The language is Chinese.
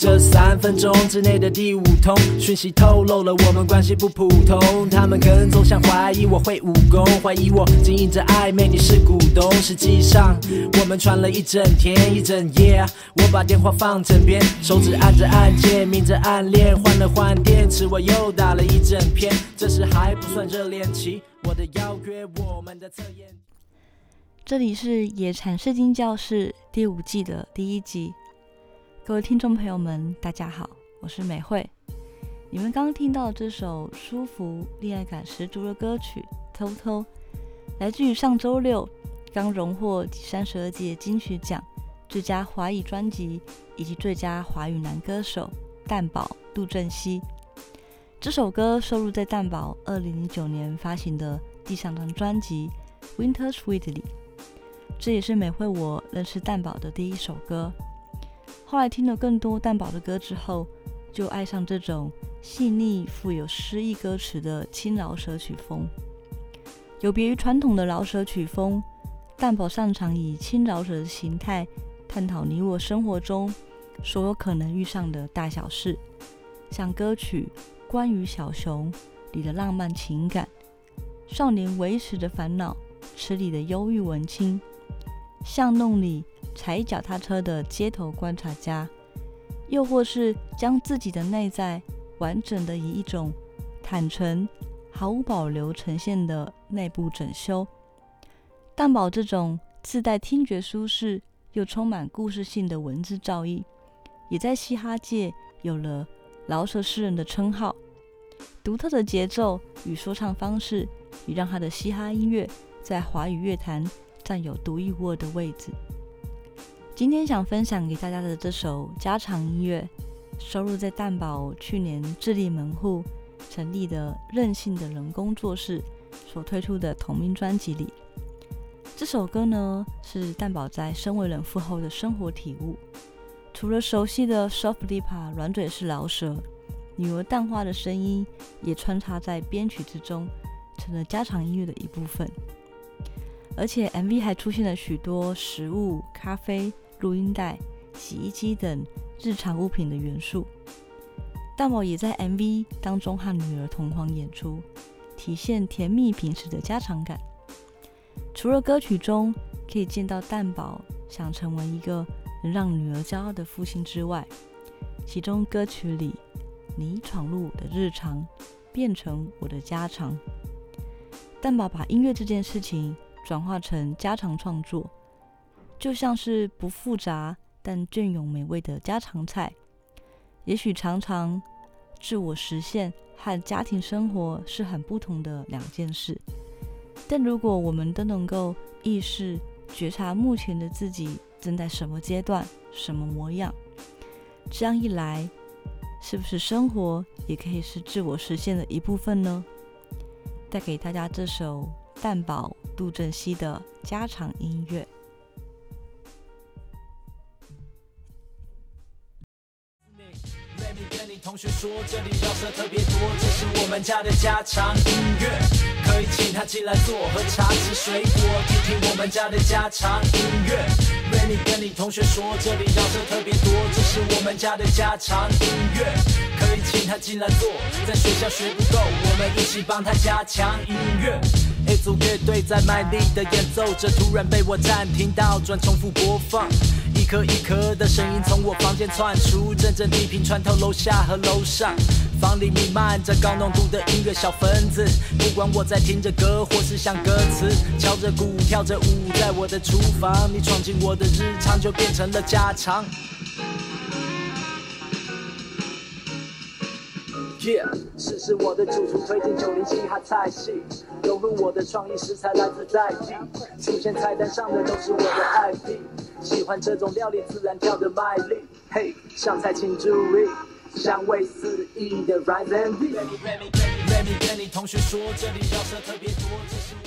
这三分钟之内的第五通讯息透露了我们关系不普通。他们跟踪想怀疑我会武功，怀疑我经营着暧昧，你是股东。实际上我们传了一整天一整夜，我把电话放枕边，手指按着按键，明着暗恋，换了换电池，我又打了一整篇。这时还不算热恋期，我的邀约，我们的测验。这里是野禅试金教室第五季的第一集，各位听众朋友们，大家好，我是美惠。你们刚刚听到这首舒服、恋爱感十足的歌曲《偷偷》，来自于上周六刚荣获第三十二届金曲奖最佳华语专辑以及最佳华语男歌手蛋宝杜振熙。这首歌收录在蛋宝二零零九年发行的第三张专辑《Winter Sweet》里。这也是美惠我认识蛋宝的第一首歌。后来听了更多蛋宝的歌之后，就爱上这种细腻、富有诗意歌词的轻饶舌曲风。有别于传统的饶舌曲风，蛋宝擅长以轻饶舌的形态探讨你我生活中所有可能遇上的大小事，像歌曲《关于小熊》里的浪漫情感，少年维持的烦恼词里的忧郁文青。巷弄里踩脚踏车的街头观察家，又或是将自己的内在完整的以一种坦诚、毫无保留呈现的内部整修。蛋堡这种自带听觉舒适又充满故事性的文字造诣，也在嘻哈界有了饶舌诗人的称号。独特的节奏与说唱方式，也让他的嘻哈音乐在华语乐坛。占有独一无二的位置。今天想分享给大家的这首家常音乐，收录在蛋宝去年自立门户成立的任性的人工作室所推出的同名专辑里。这首歌呢，是蛋宝在身为人父后的生活体悟。除了熟悉的 soft lipa 软嘴式饶舌，女儿淡化的声音也穿插在编曲之中，成了家常音乐的一部分。而且 MV 还出现了许多食物、咖啡、录音带、洗衣机等日常物品的元素。蛋宝也在 MV 当中和女儿同框演出，体现甜蜜平时的家常感。除了歌曲中可以见到蛋宝想成为一个能让女儿骄傲的父亲之外，其中歌曲里“你闯入我的日常，变成我的家常”，蛋宝把音乐这件事情。转化成家常创作，就像是不复杂但隽永美味的家常菜。也许常常自我实现和家庭生活是很不同的两件事，但如果我们都能够意识觉察目前的自己正在什么阶段、什么模样，这样一来，是不是生活也可以是自我实现的一部分呢？带给大家这首。蛋堡杜振熙的家常音乐。同学说这里绕舌特别多，这是我们家的家常音乐，可以请他进来坐，喝茶吃水果，听听我们家的家常音乐。Rainy 跟你同学说这里绕舌特别多，这是我们家的家常音乐，可以请他进来坐，在学校学不够，我们一起帮他加强音乐。A 组乐队在卖力的演奏着，突然被我暂停倒转重复播放。一颗一颗的声音从我房间窜出，阵阵地频穿透楼下和楼上。房里弥漫着高浓度的音乐小分子，不管我在听着歌或是想歌词，敲着鼓跳着舞，在我的厨房，你闯进我的日常就变成了家常。试试我的主厨推荐九零嘻哈菜系，融入我的创意食材来自在地，出现菜单上的都是我的 IP。喜欢这种料理自然跳的卖力，嘿，上菜请注意，香味四溢的 Rise and Be。Remy Remy Remy Remy 同学说这里饶舌特别多，这是。